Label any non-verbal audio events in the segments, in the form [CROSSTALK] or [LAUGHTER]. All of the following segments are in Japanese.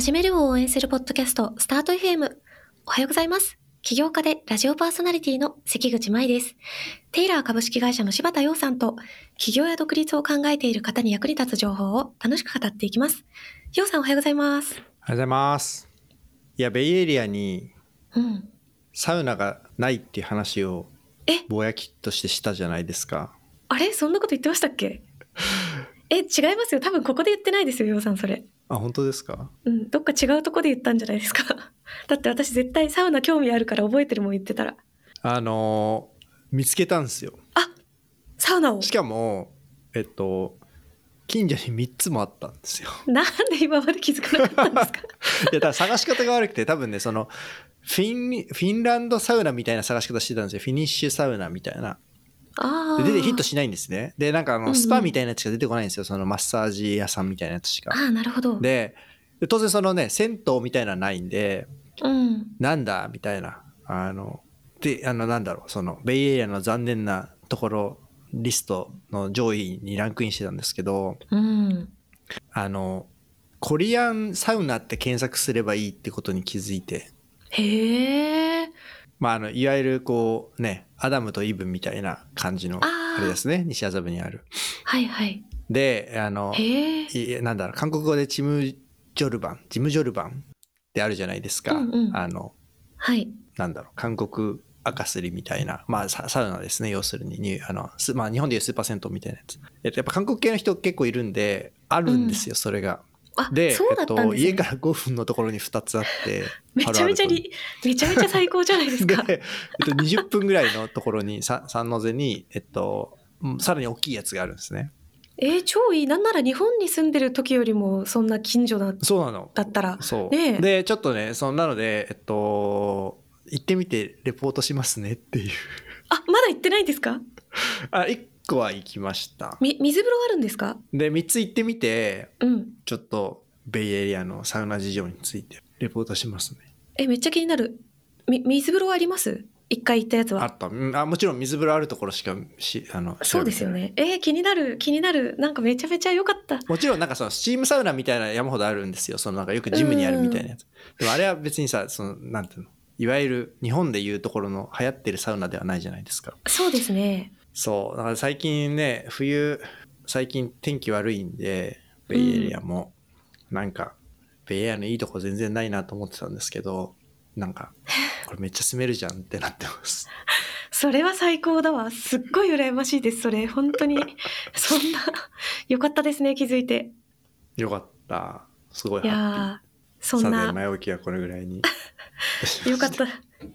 始めるを応援するポッドキャスト、スタート FM。おはようございます。起業家でラジオパーソナリティの関口舞です。テイラー株式会社の柴田洋さんと、起業や独立を考えている方に役に立つ情報を楽しく語っていきます。洋さんおはようございます。おはようございます。いや、ベイエリアにうん。サウナがないっていう話をえ？ぼやきとしてしたじゃないですか。あれ？そんなこと言ってましたっけ？[LAUGHS] え、違いますよ。多分ここで言ってないですよ、洋さんそれ。あ、本当ですか？うん、どっか違うとこで言ったんじゃないですか。[LAUGHS] だって私絶対サウナ興味あるから覚えてるもん言ってたら。あのー見つけたんですよ。サウナを？しかも、えっと、近所に3つもあったんですよ。[LAUGHS] なんで今まで気づかなかったんですか？[LAUGHS] いや、多分探し方が悪くて、多分ね、その、フィン、フィンランドサウナみたいな探し方してたんですよ。フィニッシュサウナみたいな。で、出てヒットしないんですね。で、なんかあの、スパみたいなやつしか出てこないんですよ。そのマッサージ屋さんみたいなやつしか。ああ、なるほど。で、で当然そのね、銭湯みたいなのはないんで、うん。なんだみたいな。あの、で、あの、なんだろう、その、ベイエリアの残念なところ、リストの上位にランクインしてたんですけど、うん。あの、コリアンサウナって検索すればいいってことに気づいて、へえ。まあ、あの、いわゆるこう、ね、アダムとイブみたいな感じの、あれですね、西麻布にある。はいはい。で、あの。いなんだろう、韓国語でチム・ジョルバン、ジム・ジョルバンってあるじゃないですか。うんうんあの、はい。なんだろう、韓国赤すりみたいな、まあササウナですね、要するに、にあのすまあ、日本でいうスーパー銭湯みたいなやつ。えっと、やっぱ韓国系の人結構いるんで、あるんですよ、それが。あ、で、そうだったんです、ねえっと、家から5分のところに2つあって、[LAUGHS] めちゃめちゃり、めちゃめちゃ最高じゃないですか。で、えっと、20分ぐらいのところに、さ三ノ瀬に、えっと、うんさらに大きいやつがあるんですね。えー、超いい。なんなら日本に住んでる時よりもそんな近所だそうなの。だったら。そう。ねえで、ちょっとね、そんなので、えっと、行ってみてレポートしますねっていう。あ、まだ行ってないんですか？あ、1個は行きました。み、水風呂あるんですか？で、3つ行ってみて、うん。ちょっとベイエリアのサウナ事情についてレポートしますね。え、めっちゃ気になる。み、水風呂あります？一回行ったやつは。あった。うんあもちろん水風呂あるところしかし、あの、そうですよ。ね。えー気になる、気になる。なんかめちゃめちゃ良かった。もちろんなんかそのスチームサウナみたいな山ほどあるんですよ。そのなんかよくジムにあるみたいなやつ。でもあれは別にさ、その、なんていうの、いわゆる日本でいうところの流行ってるサウナではないじゃないですか。そうですね。そう。だから最近ね、冬、最近天気悪いんで、ベイエリアも、なんか、ベイエリアのいいとこ全然ないなと思ってたんですけど、なんか、[LAUGHS] これめっちゃ住めるじゃんってなってます。それは最高だわ。すっごい羨ましいです。それ、本当に。[LAUGHS] そんな、よかったですね、気づいて。よかった。すごいいハッピー。さて、んな、前置きはこれぐらいに。[LAUGHS] よかった。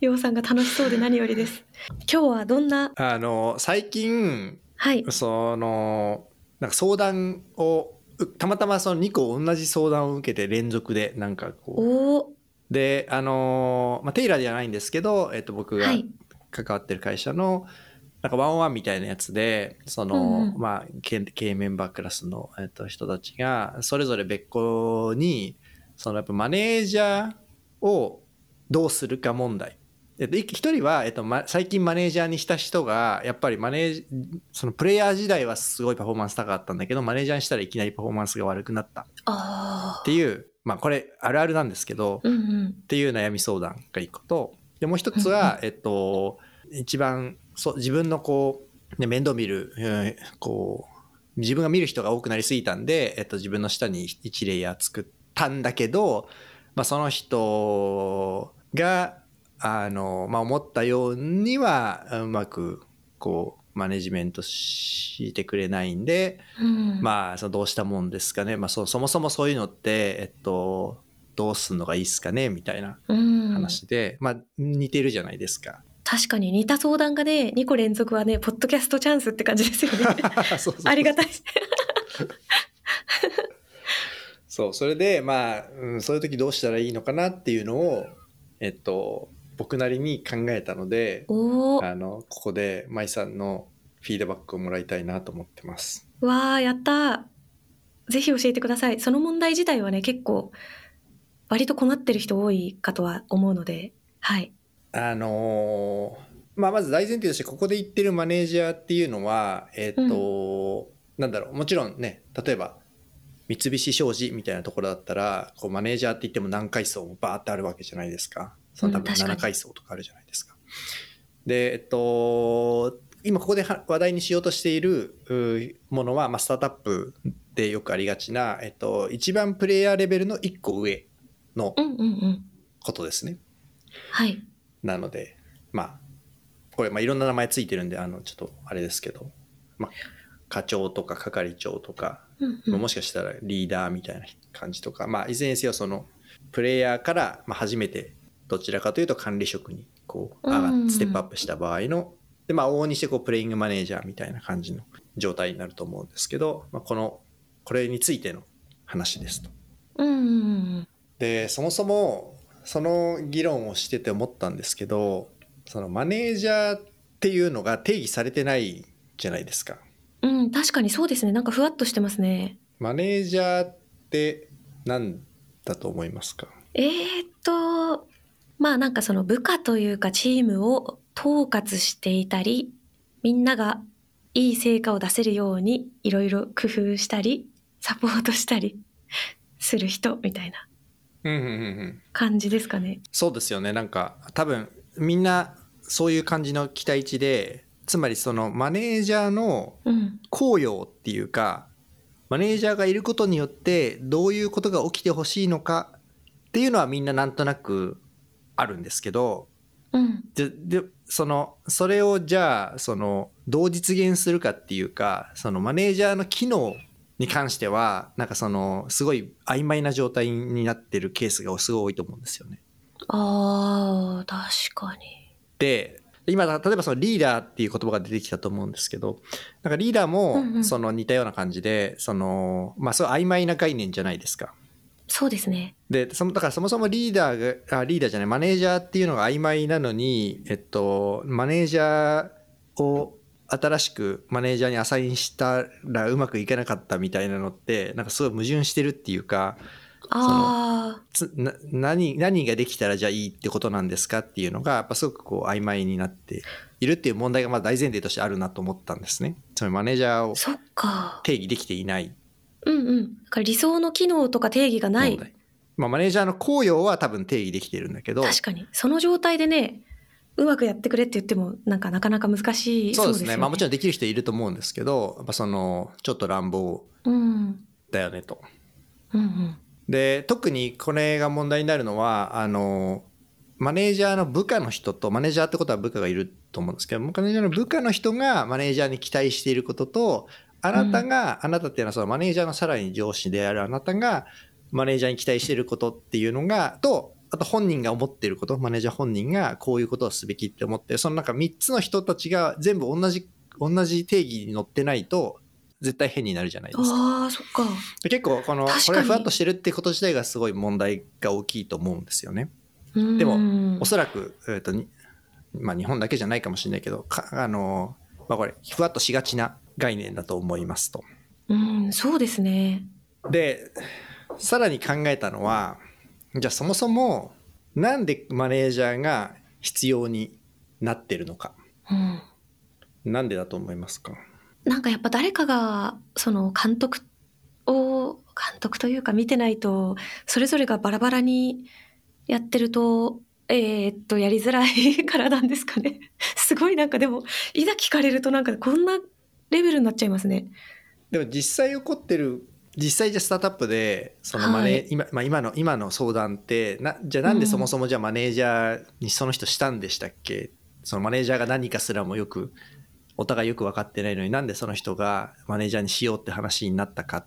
ようさんが楽しそうで何よりです。今日はどんな、あの、最近、はい。その、なんか相談を、うたまたまその2個同じ相談を受けて連続で、なんかこう、で、あのーまあ、テイラーではないんですけど、えっと、僕がはい。関わってる会社の、なんかワンワンみたいなやつで、その、うんうん。まあ、経経営メンバークラスの、えっと、人たちが、それぞれ別個に、そのやっぱマネージャーをどうするか問題。えっと、い一人は、えっと、ま、最近マネージャーにした人が、やっぱりマネージ、そのプレイヤー時代はすごいパフォーマンス高かったんだけど、マネージャーにしたらいきなりパフォーマンスが悪くなったっあていう、まあ、これあるあるなんですけど、ー。うんうん。っていう悩み相談が一個とでもう一つは、えっと、一番そう自分のこう、ね、面倒見る、うんこう自分が見る人が多くなりすぎたんで、えっと、自分の下に1レイヤー作ったんだけど、まあ、その人があの、まあ、思ったようにはうまくこうマネジメントしてくれないんで、うん、まあ、そのどうしたもんですかね。まあ、そそもそもそういうのって、えっと、どうすんのがいいっすかねみたいなうん、話で、まあ、似てるじゃないですか。確かに似た相談がね、2個連続はね、ポッドキャストチャンスって感じですよね。[LAUGHS] ありがたい。そう、それで、まあ、うん、そういう時どうしたらいいのかなっていうのを、えっと、僕なりに考えたので、あの、ここで舞さんのフィードバックをもらいたいなと思ってます。わー、やったー。ぜひ教えてください。その問題自体はね、結構、割と困ってる人多いかとは思うので、はい。あのーまあ、まず大前提としてここで言ってるマネージャーっていうのは、えっ、と、なんだろう、もちろんね、例えば、三菱商事みたいなところだったらこうマネージャーって言っても何階層もバーってあるわけじゃないですかその多分うん確かに7階層とかあるじゃないですか。でえっと今ここでは話題にしようとしているうものは、まあ、スタートアップでよくありがちな、えっと、一番プレイヤーレベルの1個上のうんうんうん。ことですね。はい。なのでまあこれ、まあ、いろんな名前ついてるんであのちょっとあれですけど、まあ、課長とか係長とかうんうん。もしかしたらリーダーみたいな感じとか、まあ、いずれにせよそのプレイヤーからまあ初めてどちらかというと管理職にこう上がステップアップした場合ので、まあ、往々にしてこうプレイングマネージャーみたいな感じの状態になると思うんですけど、まあ、このこれについての話ですと。うんうんうん。でそもそもその議論をしてて思ったんですけどそのマネージャーっていうのが定義されてないじゃないですか。うん、確かにそうですね。なんかふわっとしてますね。マネージャーって何だと思いますか？えー、っと、まあなんかその部下というかチームを統括していたり、みんながいい成果を出せるようにいろいろ工夫したり、サポートしたり [LAUGHS] する人みたいなうんうんうんうん感じですかね。そうですよねなんか多分みんなそういう感じの期待値でつまりそのマネージャーのうん。効用っていうかマネージャーがいることによってどういうことが起きてほしいのかっていうのはみんななんとなくあるんですけどうん。ででそのそれをじゃあそのどう実現するかっていうかそのマネージャーの機能に関してはなんかそのすごい曖昧な状態になってるケースがすごい多いと思うんですよね。ああ、確かに。で今例えばそのリーダーっていう言葉が出てきたと思うんですけどなんかリーダーうんうんもその似たような感じでそのまあそう曖昧な概念じゃないですか。そうですね。でそのだからそもそもリーダーがあリーダーじゃないマネージャーっていうのが曖昧なのに、えっと、マネージャーを新しくマネージャーにアサインしたらうまくいかなかったみたいなのってなんかすごい矛盾してるっていうかああ、つな何何ができたらじゃあいいってことなんですかっていうのがやっぱすごくこう曖昧になっているっていう問題がまあ大前提としてあるなと思ったんですね。つまりマネージャーをそっか。定義できていないうんうん。だから理想の機能とか定義がない。まあ、マネージャーの効用は多分定義できてるんだけど確かに。その状態でね、うまくやってくれって言っても、なんかなかなか難しいそうですねよまあもちろんできる人いると思うんですけどやっぱそのちょっと乱暴うん。だよねと。うんうん。で特にこれが問題になるのはあのマネージャーの部下の人とマネージャーってことは部下がいると思うんですけどマネージャーの部下の人がマネージャーに期待していることとあなたが、あなたっていうのはそのマネージャーのさらに上司であるあなたがマネージャーに期待していることっていうのがとあと本人が思っていることマネージャー本人がこういうことをすべきって思ってそのなんか3つの人たちが全部同じ同じ定義に乗ってないと絶対変になるじゃないですか。ああ、そっか。で結構このこれがふわっとしてるってこと自体がすごい問題が大きいと思うんですよね。ででもおそらく、えーとにまあ、日本だけじゃないかもしれないけどかあの、まあ、これふわっとしがちな概念だと思いますと。うん、そうですね。でさらに考えたのはじゃあそもそもなんでマネージャーが必要になってるのかうん。なんでだと思いますか？なんかやっぱ誰かが、その監督を、監督というか見てないと、それぞれがバラバラにやってると、えーっと、やりづらいからなんですかね。[LAUGHS] すごいなんかでも、いざ聞かれるとなんかこんなレベルになっちゃいますね。でも実際起こってる実際じゃあスタートアップでそのマネー、はい今まあ、今の今の相談ってなじゃあなんでそもそもじゃあマネージャーにその人したんでしたっけ、そのマネージャーが何かすらもよくお互いよく分かってないのになんでその人がマネージャーにしようって話になったかっ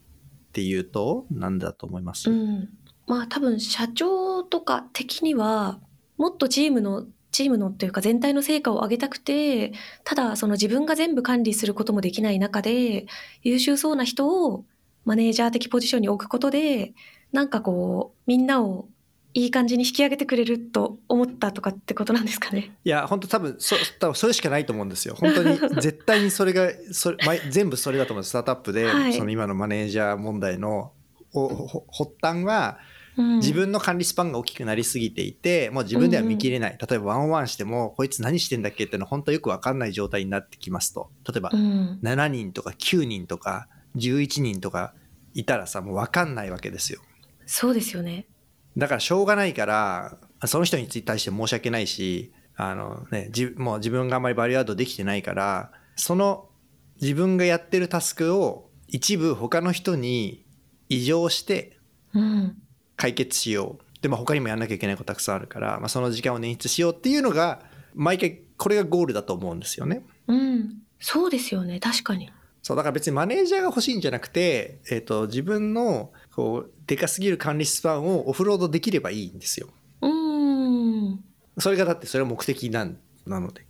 ていうとなんだと思います、うん。まあ多分社長とか的には、もっとチームの、チームのっていうか全体の成果を上げたくて、ただその自分が全部管理することもできない中で、優秀そうな人をマネージャー的ポジションに置くことで、なんかこう、みんなをいい感じに引き上げてくれると思ったとかってことなんですかね？いや本当多分そ多分それしかないと思うんですよ本当に [LAUGHS] 絶対にそれがそれ毎全部それだと思うスタートアップで、はいその今のマネージャー問題のおほ発端はうん、自分の管理スパンが大きくなりすぎていて、もう自分では見切れない。例えばワンオンワンしても、こいつ何してんだっけっていうのは本当よくわかんない状態になってきますと。例えばう、ん。7人とか9人とか11人とかいたらさもう分かんないわけですよそうですよね。だからしょうがないからその人に対して申し訳ないしあの、ね、じもう自分があんまりバリューアッドできてないからその自分がやってるタスクを一部他の人に異常してうん。解決しようでも他にもやんなきゃいけないことたくさんあるから、まあ、その時間を捻出しようっていうのが毎回これがゴールだと思うんですよね。うん。そうですよね。確かに。そうだから別にマネージャーが欲しいんじゃなくて、えっと自分のこうでかすぎる管理スパンをオフロードできればいいんですよ。うーん。うんそれがだってそれは目的なんなので。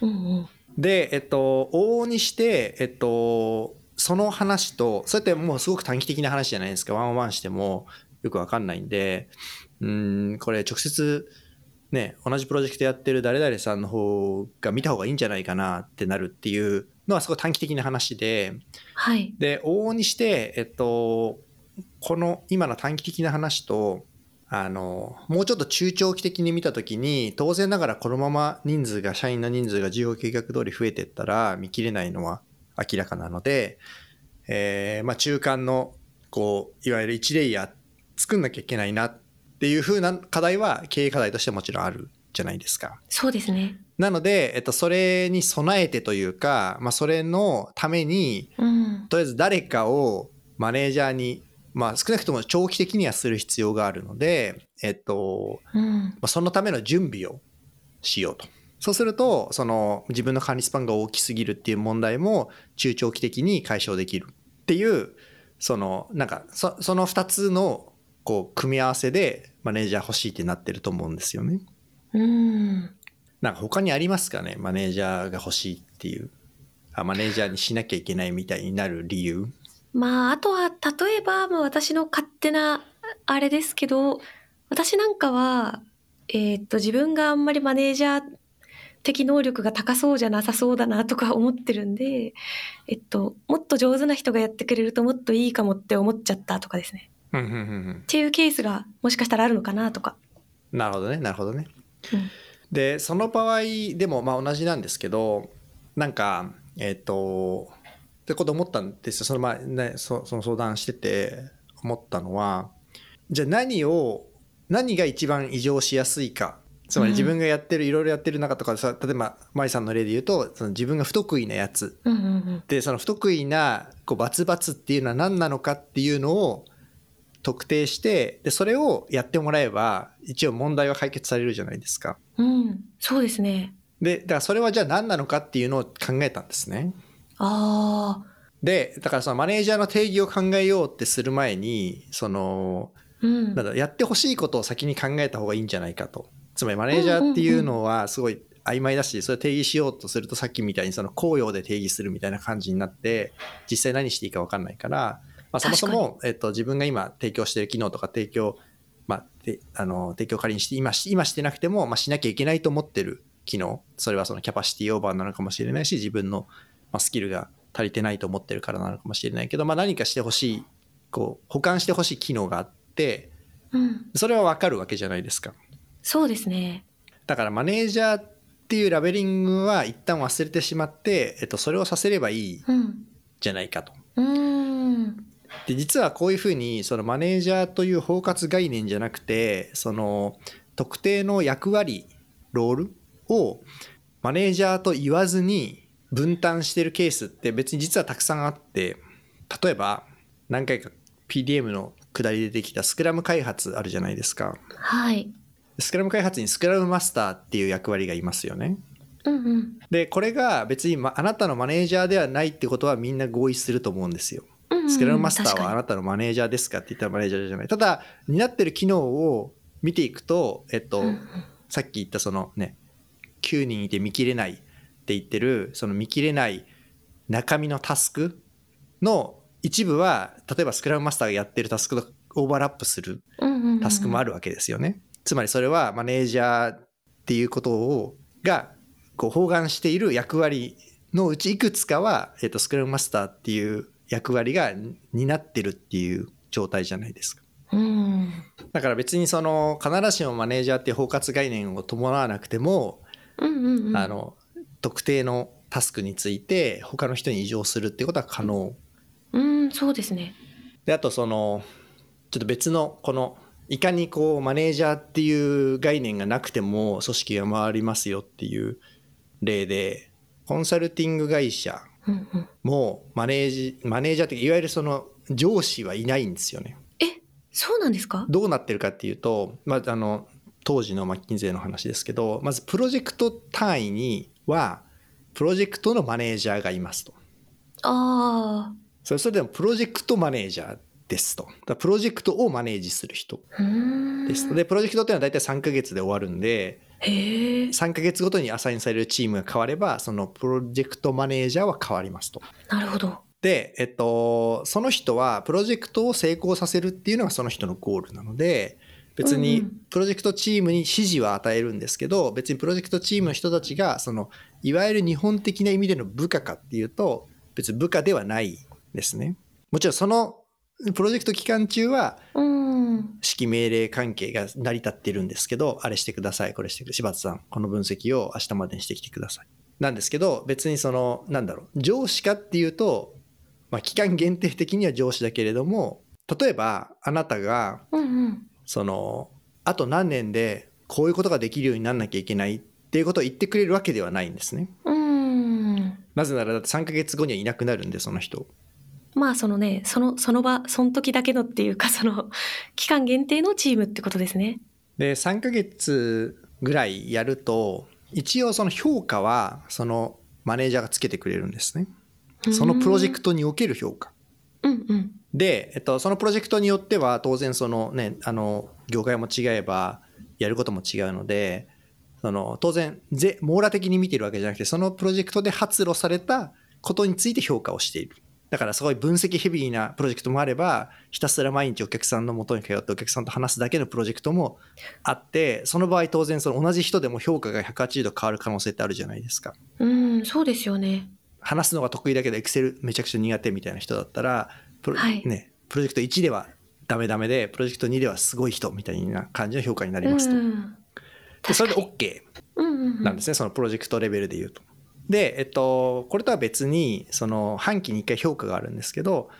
うん。で、えっと、往々にして、えっと、その話と、そうやってもうすごく短期的な話じゃないですか。ワンワンしてもよくわかんないんで、うーん、これ直接、ね、同じプロジェクトやってる誰々さんの方が見た方がいいんじゃないかなってなるっていうのはすごい短期的な話で、はい。で、往々にして、えっと、この今の短期的な話と、あの、もうちょっと中長期的に見たときに、当然ながらこのまま人数が、社員の人数が事業計画通り増えていったら見切れないのは明らかなので、えーまあ中間の、こう、いわゆる1レイヤー作んなきゃいけないなっていう風な課題は経営課題としてもちろんあるじゃないですか。そうですね。なので、えっと、それに備えてというか、まあそれのために、うん。とりあえず誰かをマネージャーに、まあ少なくとも長期的にはする必要があるので、えっと、うん。まあそのための準備をしようと。そうすると、その自分の管理スパンが大きすぎるっていう問題も中長期的に解消できるっていう、その、なんか、そその二つの、こう、組み合わせでマネージャー欲しいってなってると思うんですよね。うん。なんか他にありますかね？マネージャーが欲しいっていう。あマネージャーにしなきゃいけないみたいになる理由。まあ、あとは、例えば、まあ、私の勝手な、あれですけど、私なんかは、えーっと、自分があんまりマネージャー的能力が高そうじゃなさそうだなとか思ってるんで、えっと、もっと上手な人がやってくれるともっといいかもって思っちゃったとかですね。うんうんうんうんっていうケースがもしかしたらあるのかなとか。なるほどねなるほどね。うんでその場合でもまあ同じなんですけどなんかえっ、とってこと思ったんですよその前ねそその相談してて思ったのはじゃあ何を何が一番異常しやすいかつまり自分がやってる、いろいろやってる中とかでさ例えばマリさんの例で言うとその自分が不得意なやつうんうんうん。でその不得意なこうバツバツっていうのは何なのかっていうのを特定してでそれをやってもらえば一応問題は解決されるじゃないですか。うん。そうですね。でだからそれはじゃあ何なのかっていうのを考えたんですね。ああ。でだからそのマネージャーの定義を考えようってする前にそのうん。なんだやってほしいことを先に考えた方がいいんじゃないかと。つまりマネージャーっていうのはすごい曖昧だしそれを定義しようとするとさっきみたいにその公用で定義するみたいな感じになって実際何していいか分かんないから、まあ、そもそも、えっと、自分が今提供してる機能とか提供、まあ、てあの提供仮にして今し今してなくても、まあ、しなきゃいけないと思ってる機能それはそのキャパシティオーバーなのかもしれないし自分の、まあ、スキルが足りてないと思ってるからなのかもしれないけど、まあ、何かしてほしいこう保管してほしい機能があってうん。それは分かるわけじゃないですか。そうですね。だからマネージャーっていうラベリングは一旦忘れてしまって、えっと、それをさせればいいうん。じゃないかと。うーん。で実はこういうふうにそのマネージャーという包括概念じゃなくてその特定の役割ロールをマネージャーと言わずに分担してるケースって別に実はたくさんあって例えば何回か PDM の下りでできたスクラム開発あるじゃないですか。はい。スクラム開発にスクラムマスターっていう役割がいますよね。うんうん。でこれが別に、ま、あなたのマネージャーではないってことはみんな合意すると思うんですよ。うんうんスクラムマスターはあなたのマネージャーですかって言ったらマネージャーじゃない。ただ担ってる機能を見ていくと、えっとにうんうんさっき言ったそのね9人いて見切れないって言ってるその見切れない中身のタスクの一部は例えばスクラムマスターがやってるタスクとオーバーラップするタスクもあるわけですよね。つまりそれはマネージャーっていうことをがこう包含している役割のうちいくつかは、えっとスクラムマスターっていう役割が担ってるっていう状態じゃないですか。うん。だから別にその必ずしもマネージャーっていう包括概念を伴わなくても、うんうんうん。あの特定のタスクについて他の人に異常するってことは可能うん、そうですね。であとそのちょっと別のこのいかにこうマネージャーっていう概念がなくても組織が回りますよっていう例でコンサルティング会社。もマネージマネージャーっていわゆるその上司はいないんですよね。え、そうなんですか？どうなってるかっていうと、まあ、あの当時のマッキンゼーの話ですけどまずプロジェクト単位にはプロジェクトのマネージャーがいますと。あそれそれでもプロジェクトマネージャーですと。プロジェクトをマネージする人。ですと。で、プロジェクトっていうのは大体3ヶ月で終わるんで、へえ。3ヶ月ごとにアサインされるチームが変われば、そのプロジェクトマネージャーは変わりますと。なるほど。で、えっと、その人はプロジェクトを成功させるっていうのがその人のゴールなので、別にプロジェクトチームに指示は与えるんですけど、別にプロジェクトチームの人たちが、その、いわゆる日本的な意味での部下かっていうと、別に部下ではないですね。もちろんそのプロジェクト期間中はうん。指揮命令関係が成り立ってるんですけど、あれしてください、これしてください。柴田さん、この分析を明日までにしてきてください。なんですけど、別にその、なんだろう、上司かっていうと、まあ、期間限定的には上司だけれども、例えば、あなたが。その、あと何年でこういうことができるようになんなきゃいけないっていうことを言ってくれるわけではないんですね。うん。なぜなら、だって3ヶ月後にはいなくなるんで、その人。まあそのね、その、その場、その時だけのっていうか、その、期間限定のチームってことですね。で3ヶ月ぐらいやると一応その評価はそのマネージャーがつけてくれるんですねそのプロジェクトにおける評価うんうん。で、えっと、そのプロジェクトによっては当然そのねあの業界も違えばやることも違うのでその当然ぜ網羅的に見てるわけじゃなくてそのプロジェクトで発露されたことについて評価をしているだからすごい分析ヘビーなプロジェクトもあればひたすら毎日お客さんの元に通ってお客さんと話すだけのプロジェクトもあってその場合当然その同じ人でも評価が180度変わる可能性ってあるじゃないですかうん、そうですよね。話すのが得意だけどエクセルめちゃくちゃ苦手みたいな人だったらプロ,、はいね、プロジェクト1ではダメダメでプロジェクト2ではすごい人みたいな感じの評価になりますと。うん。でそれで OK。なんですね、そのプロジェクトレベルで言うと。で、えっと、これとは別にその半期に1回評価があるんですけど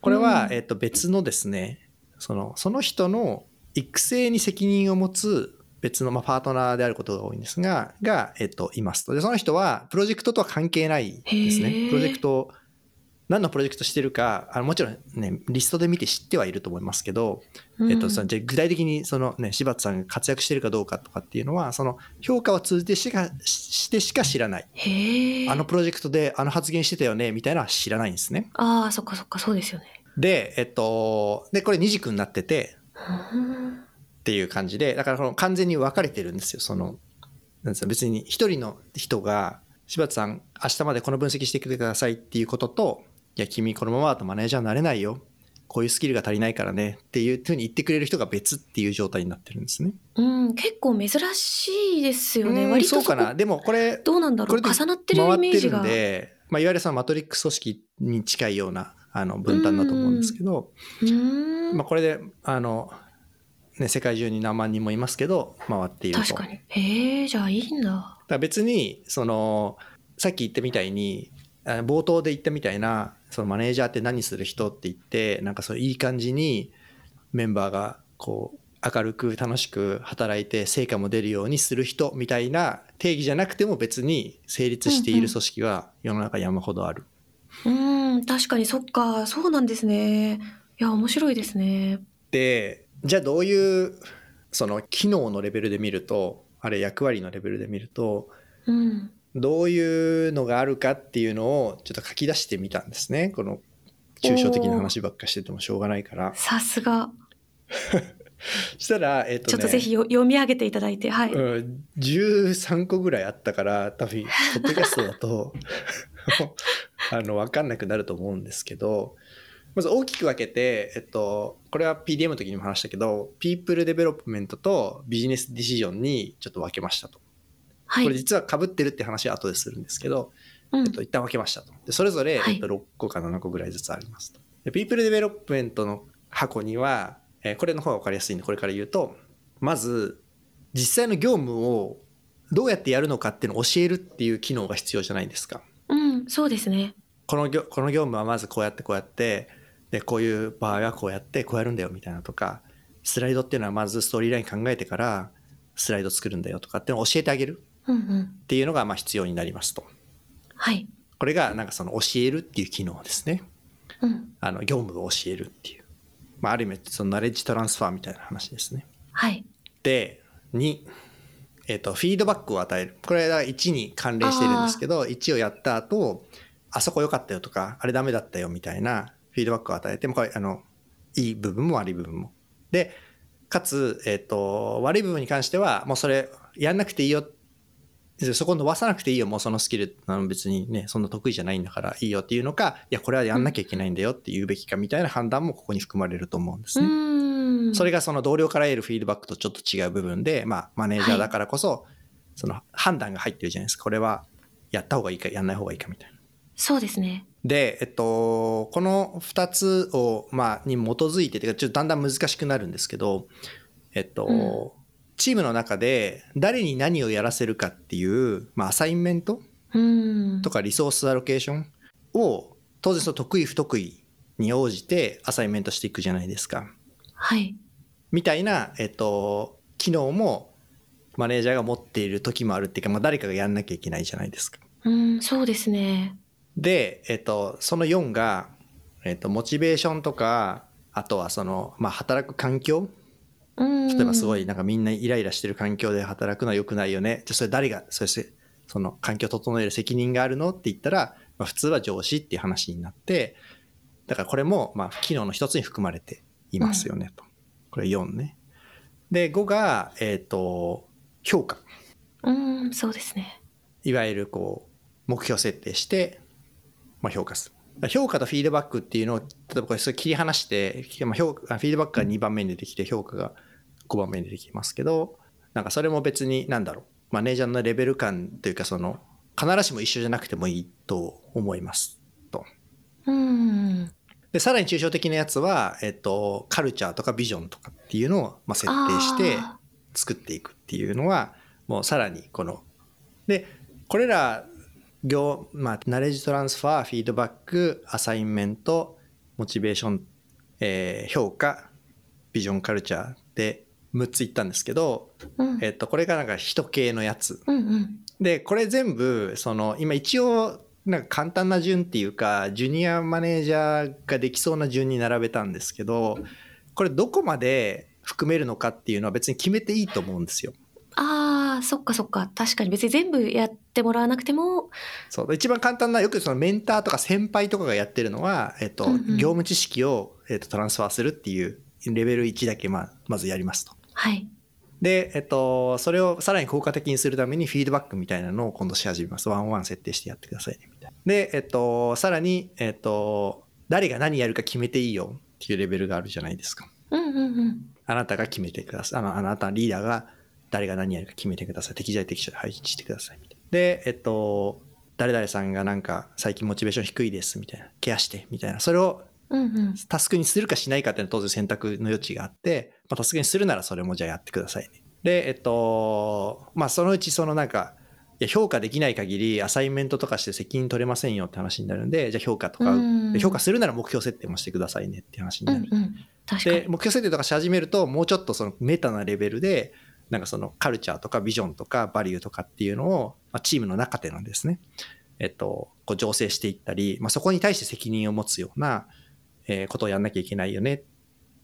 これは、うんえっと、別のですねそのその人の育成に責任を持つ別の、まあ、パートナーであることが多いんですがが、えっと、いますと。でその人はプロジェクトとは関係ないですへねー。プロジェクト何のプロジェクトしてるかあのもちろんねリストで見て知ってはいると思いますけど、うん。えっと、そのじゃあ具体的にそのね柴田さんが活躍してるかどうかとかっていうのはその評価を通じてしかしてしか知らない。あのプロジェクトであの発言してたよねみたいなのは知らないんですね。ああ、そっかそっか、そうですよね。でえっとでこれ二軸になっててうんっていう感じでだからこの完全に分かれてるんですよそのなんですか別に一人の人が柴田さん明日までこの分析してくれてくださいっていうことといや君このままだとマネージャーになれないよこういうスキルが足りないからねっていうふうに言ってくれる人が別っていう状態になってるんですね。うん、結構珍しいですよね。うん割とそうかこなでもこれどうなんだろう。重なってるイメージが。で、まあ、いわゆるそのマトリックス組織に近いようなあの分担だと思うんですけど。まあ、これであの、ね、世界中に何万人もいますけど回っていると。確かに。へえ、じゃあいいんだ。だ別にそのさっき言ったみたいにあ冒頭で言ったみたいなそのマネージャーって何する人って言ってなんかそういい感じにメンバーがこう明るく楽しく働いて成果も出るようにする人みたいな定義じゃなくても別に成立している組織は世の中山ほどある。うん、確かにそっか、そうなんですね。いや、面白いですね。でじゃあどういうその機能のレベルで見るとあれ役割のレベルで見るとうん。どういうのがあるかっていうのをちょっと書き出してみたんですねこの抽象的な話ばっかしててもしょうがないからさすが。そ [LAUGHS] したらえっ、とねちょっとぜひよ読み上げていただいて、はい。うん、13個ぐらいあったから多分ポッドキャストだと [LAUGHS] あの分かんなくなると思うんですけどまず大きく分けて、えっと、これは PDM の時にも話したけど People Development とビジネスディシジョンにちょっと分けましたと。はい。これ実は被ってるって話は後でするんですけど、うんえっと、一旦分けましたと。でそれぞれ、はいえっと、6個か7個ぐらいずつありますと。で People Development の箱には、えーこれの方が分かりやすいんでこれから言うとまず実際の業務をどうやってやるのかっていうのを教えるっていう機能が必要じゃないですか。うん、そうですね。この業この業務はまずこうやってこうやってでこういう場合はこうやってこうやるんだよみたいなとかスライドっていうのはまずストーリーライン考えてからスライド作るんだよとかっていうのを教えてあげる。っていうのがまあ必要になりますと。はい。これがなんかその教えるっていう機能ですね。うん。あの業務を教えるっていう。まあある意味そのナレッジトランスファーみたいな話ですね。はい。で、2、えっ、と、フィードバックを与える。これは1に関連してるんですけど、1をやった後、あそこ良かったよとか、あれダメだったよみたいなフィードバックを与えて、もこれ、あの、いい部分も悪い部分も。で、かつ、えっ、と、悪い部分に関しては、もうそれ、やんなくていいよ。そこ伸ばさなくていいよ、もうそのスキル、あの別にね、そんな得意じゃないんだからいいよっていうのか、いや、これはやんなきゃいけないんだよって言うべきかみたいな判断もここに含まれると思うんですうね。それがその同僚から得るフィードバックとちょっと違う部分で、まあ、マネージャーだからこそ、その判断が入ってるじゃないですか。これはやった方がいいか、やんない方がいいかみたいな。そうですね。で、えっと、この2つを、まあ、に基づいて、てかちょっとだんだん難しくなるんですけど、えっと、うんチームの中で誰に何をやらせるかっていう、まあ、アサインメント。とかリソースアロケーションを、当然その得意不得意に応じてアサインメントしていくじゃないですか。はい。みたいな、えっと、機能もマネージャーが持っている時もあるっていうか、まあ、誰かがやんなきゃいけないじゃないですか。うーん、そうですね。で、えっと、その4が、えっと、モチベーションとか、あとはその、まあ、働く環境うーん。例えばすごいなんかみんなイライラしてる環境で働くのは良くないよね。じゃあそれ誰が、そしてその環境を整える責任があるのって言ったら、まあ、普通は上司っていう話になって、だからこれもまあ機能の一つに含まれていますよねと。これ4ね。で、5が、えっ、と、評価。うーん、そうですね。いわゆるこう、目標設定して、まあ、評価する。評価とフィードバックっていうのを、例えばこれそれ切り離して、まあ、評価フィードバックが2番目に出てきて、評価が5番目に出てきますけど、なんかそれも別に、なんだろう、マネージャーのレベル感というか、その、必ずしも一緒じゃなくてもいいと思います。と。うーん。で、さらに抽象的なやつは、えっと、カルチャーとかビジョンとかっていうのを、まあ、設定してあ作っていくっていうのは、もうさらにこの、で、これら、業、まあ、ナレッジトランスファー、フィードバック、アサインメント、モチベーション、えー評価、ビジョンカルチャーで6つ言ったんですけど、ーうん。えっと、これがなんか人系のやつ。うんうん。で、これ全部、その、今一応、なんか簡単な順っていうか、ジュニアマネージャーができそうな順に並べたんですけど、これどこまで含めるのかっていうのは別に決めていいと思うんですよ。ああ、そっかそっか。確かに別に全部やってもらわなくても、そう。一番簡単な、よくそのメンターとか先輩とかがやってるのは、えっと、うんうん業務知識を、えっと、トランスファーするっていうレベル1だけ、まあ、まずやりますと。はい。で、えっと、それをさらに効果的にするためにフィードバックみたいなのを今度し始めます。ワンワン設定してやってくださいね、みたいな。で、えっと、さらに、えっと、誰が何やるか決めていいよっていうレベルがあるじゃないですか。うんうんうん。あなたが決めてください。あの、あなたリーダーが誰が何やるか決めてください。適材適所で配置してください。みたいな。で、えっと、誰々さんがなんか最近モチベーション低いです。みたいな。ケアして。みたいな。それを。タスクにするかしないかっていうのは当然選択の余地があって、まあ、タスクにするならそれもじゃあやってくださいね。で、えっと、まあそのうちそのなんか、いや評価できない限りアサインメントとかして責任取れませんよって話になるんで、じゃあ評価とか、評価するなら目標設定もしてくださいねって話になる。うんうん。確かで、に。目標設定とかし始めると、もうちょっとそのメタなレベルで、なんかそのカルチャーとかビジョンとかバリューとかっていうのを、まあ、チームの中でのですね、えっと、こう醸成していったり、まあ、そこに対して責任を持つような、えーことをやんなきゃいけないよねっ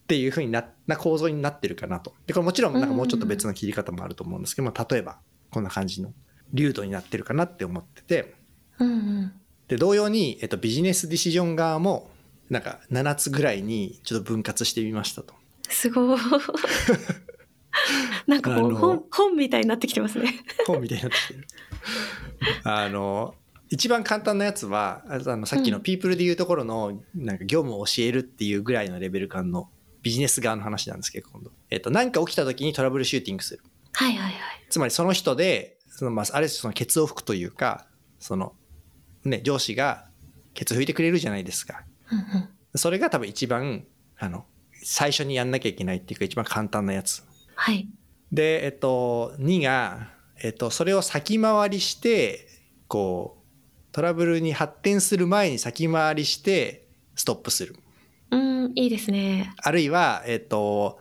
ていうふうになな構造になってるかなと。で、これもちろんなんかもうちょっと別の切り方もあると思うんですけど、まあ、例えばこんな感じの流度になってるかなって思ってて、うんうん。で、同様に、えっと、ビジネスディシジョン側も、なんか7つぐらいにちょっと分割してみましたと。すごい。[LAUGHS] [LAUGHS] なんかこう本本みたいになってきてますね。[LAUGHS] 本みたいになってきてる。あの、一番簡単なやつは、あのさっきのうんピープルでいうところの、なんか業務を教えるっていうぐらいのレベル感のビジネス側の話なんですけど、今度。えっと、何か起きた時にトラブルシューティングする。はいはいはい。つまりその人で、そのまあ、あれそのケツを吹くというか、その、ね、上司がケツ拭いてくれるじゃないですか。うんうん。それが多分一番、あの、最初にやんなきゃいけないっていうか一番簡単なやつ。はい。で、えっと、2が、えっと、それを先回りして、こう、トラブルに発展する前に先回りして、ストップする。うん、いいですね。あるいは、えっ、と、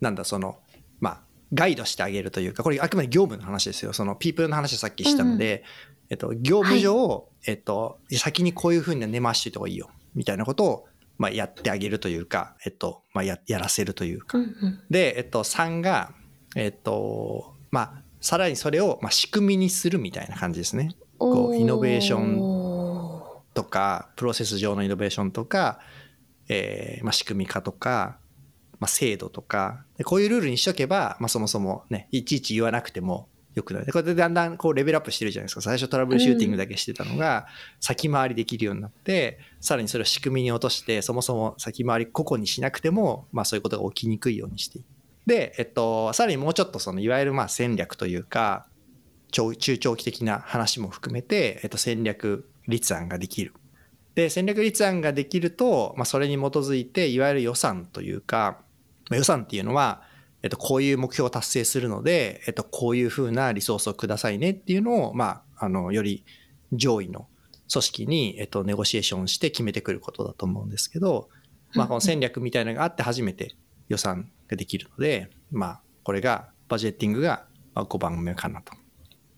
なんだ、その、まあ、ガイドしてあげるというか、これあくまで業務の話ですよ。その、ピープルの話をさっきしたので、えっと、業務上、えっと、先にこういうふうに根回しておいた方がいいよ、みたいなことを、まあ、やってあげるというか、えっと、まあ、や、やらせるというか。うんうん。で、えっと、3が、えっと、まあ、さらにそれを、まあ、仕組みにするみたいな感じですね。こうイノベーションン。とか、プロセス上のイノベーションとか、えーまあ、仕組み化とか、まあ、制度とかで、こういうルールにしとけば、まあ、そもそもね、いちいち言わなくてもよくなる。でこれでだんだんこうレベルアップしてるじゃないですか。最初トラブルシューティングだけしてたのが、先回りできるようになって、さらにそれを仕組みに落として、そもそも先回り個々にしなくても、まあ、そういうことが起きにくいようにしていくで、えっと、さらにもうちょっとその、いわゆるまあ戦略というか、長中長期的な話も含めて、えっと、戦略立案ができる。で、戦略立案ができると、まあ、それに基づいて、いわゆる予算というか、まあ予算っていうのは、えっと、こういう目標を達成するので、えっと、こういうふうなリソースをくださいねっていうのを、まあ、あの、より上位の組織に、えっと、ネゴシエーションして決めてくることだと思うんですけど、まあ、この戦略みたいなのがあって初めて予算ができるので、まあ、これが、バジェッティングがまあ5番目かなと。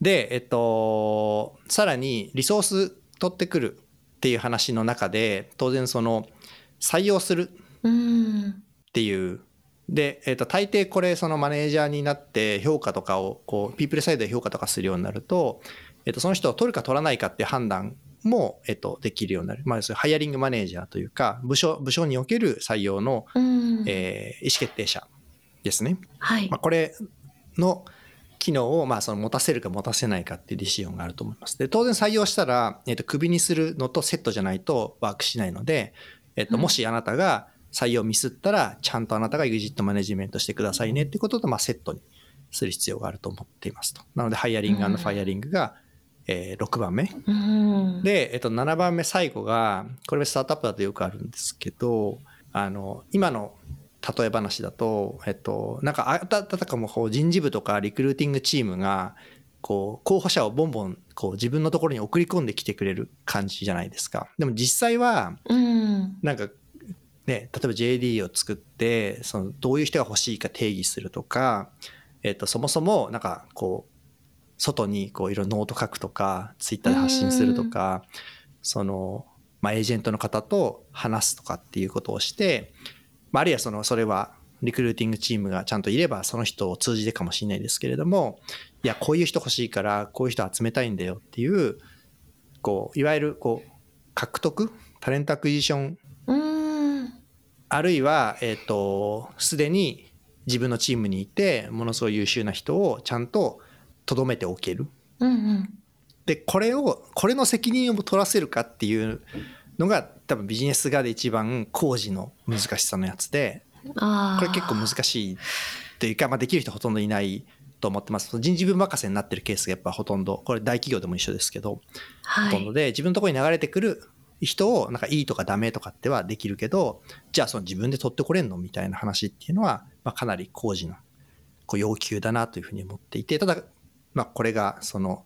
で、えっと、さらにリソース取ってくるっていう話の中で、当然その採用するうん。っていう。で、えっと、大抵これそのマネージャーになって評価とかを、こう、ピープルサイドで評価とかするようになると、えっと、その人を取るか取らないかって判断も、えっと、できるようになる。まあ、そういうハイアリングマネージャーというか、部署、部署における採用の、うん。えー意思決定者ですね。はいまあ、。これの機能をまあその持たせるか持たせないかっていうディシジョンがあると思います。で、当然採用したら、えっと、クビにするのとセットじゃないとワークしないので、えっと、うんもしあなたが採用ミスったら、ちゃんとあなたが EXIT マネジメントしてくださいねってことと、まあ、セットにする必要があると思っていますと。なので、ハイアリングファイアリングが、えー6番目。うん。で、えっと、7番目最後が、これスタートアップだとよくあるんですけど、あの、今の例え話だと、えっと、なんか、あたたかもこう人事部とかリクルーティングチームが、こう、候補者をボンボン、こう、自分のところに送り込んできてくれる感じじゃないですか。でも実際は、うん。なんか、ね、例えば JD を作って、その、どういう人が欲しいか定義するとか、えっと、そもそも、なんか、こう、外にこういろいろノート書くとか、ツイッターで発信するとか、その、まあ、エージェントの方と話すとかっていうことをして、まあ、あるいはその、それは、リクルーティングチームがちゃんといれば、その人を通じてかもしれないですけれども、いや、こういう人欲しいから、こういう人集めたいんだよっていう、こう、いわゆる、こう、獲得 talent acquisition うん。あるいは、えっ、と、すでに自分のチームにいて、ものすごい優秀な人をちゃんと留めておける。うんうん。で、これを、これの責任を取らせるかっていうのが、多分ビジネス側で一番高次の難しさのやつで。これ結構難しいというか、まあ、できる人ほとんどいないと思ってます。人事部任せになってるケースがやっぱほとんど、これ大企業でも一緒ですけど、はい。ほとんどで、自分のところに流れてくる人を、なんかいいとかダメとかってはできるけど、じゃあその自分で取ってこれんのみたいな話っていうのは、まあ、かなり工事のこう要求だなというふうに思っていて、ただ、まあ、これが、その、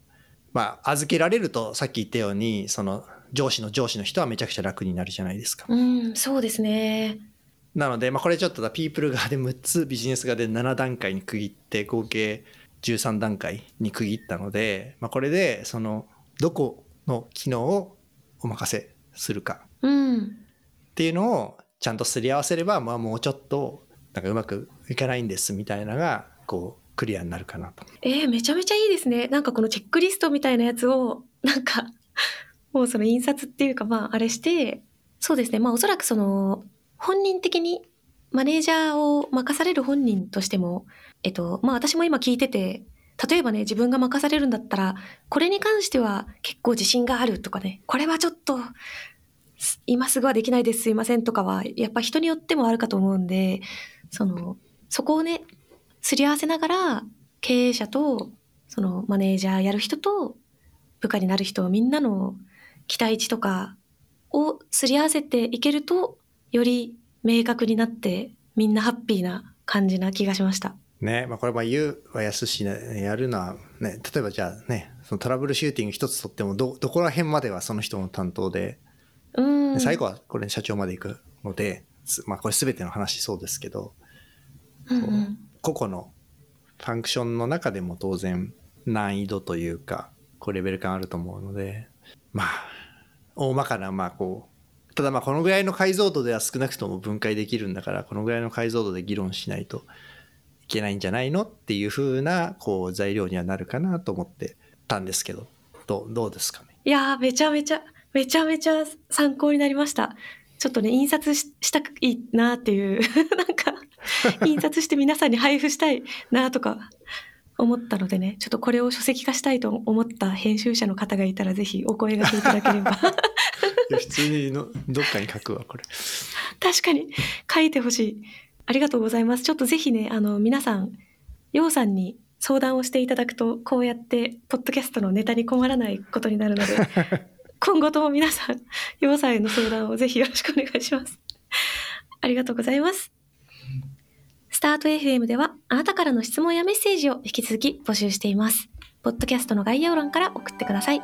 まあ、預けられると、さっき言ったように、その、上司の上司の人はめちゃくちゃ楽になるじゃないですか。うん、そうですね。なので、まあ、これちょっとだ、ピープル側で6つ、ビジネス側で7段階に区切って、合計13段階に区切ったので、まあ、これで、その、どこの機能をお任せするかうん。っていうのをちゃんとすり合わせれば、まあ、もうちょっと、なんかうまくいかないんですみたいなのが、こう、クリアになるかなと。えー、めちゃめちゃいいですね。なんかこのチェックリストみたいなやつを、なんか、[LAUGHS] もうその印刷っていうか、まあ、あれして、そうですね。まあ、おそらくその、本人的に、マネージャーを任される本人としても、えっと、まあ、私も今聞いてて、例えばね、自分が任されるんだったら、これに関しては結構自信があるとかね、これはちょっと、今すぐはできないです、すいませんとかは、やっぱ人によってもあるかと思うんで、その、そこをね、すり合わせながら、経営者と、そのマネージャーやる人と、部下になる人、みんなの期待値とかをすり合わせていけると、より明確になって、みんなハッピーな感じな気がしました。ね、まあ、これまあ言うは安し、ね、やるのは、ね、例えばじゃあね、そのトラブルシューティング一つとっても、ど、どこら辺まではその人の担当で、うん。で最後はこれ社長まで行くので、つまあこれ全ての話そうですけどうんうん個々のファンクションの中でも当然難易度というかこうレベル感あると思うのでまあ大まかなまあこうただまあこのぐらいの解像度では少なくとも分解できるんだからこのぐらいの解像度で議論しないといけないんじゃないのっていう風なこう材料にはなるかなと思ってたんですけど。どうどうですかね？いやーめちゃめちゃめちゃめちゃ参考になりました。ちょっとね印刷ししたくいいなっていう [LAUGHS] なんか [LAUGHS] 印刷して皆さんに配布したいなとか思ったのでねちょっとこれを書籍化したいと思った編集者の方がいたらぜひお声がけいただければ。[LAUGHS] 普通にのどっかに書くわこれ。確かに。書いてほしいありがとうございます。ちょっとぜひねあの皆さんようさんに相談をしていただくとこうやってポッドキャストのネタに困らないことになるので [LAUGHS] 今後とも皆さんようさんへの相談をぜひよろしくお願いします。ありがとうございます。スタート FM ではあなたからの質問やメッセージを引き続き募集しています。ポッドキャストの概要欄から送ってください。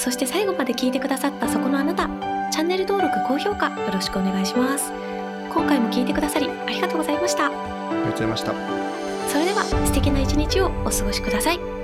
そして最後まで聞いてくださったそこのあなたチャンネル登録高評価よろしくお願いします今回も聞いてくださりありがとうございました。ありがとうございました。それでは素敵な一日をお過ごしください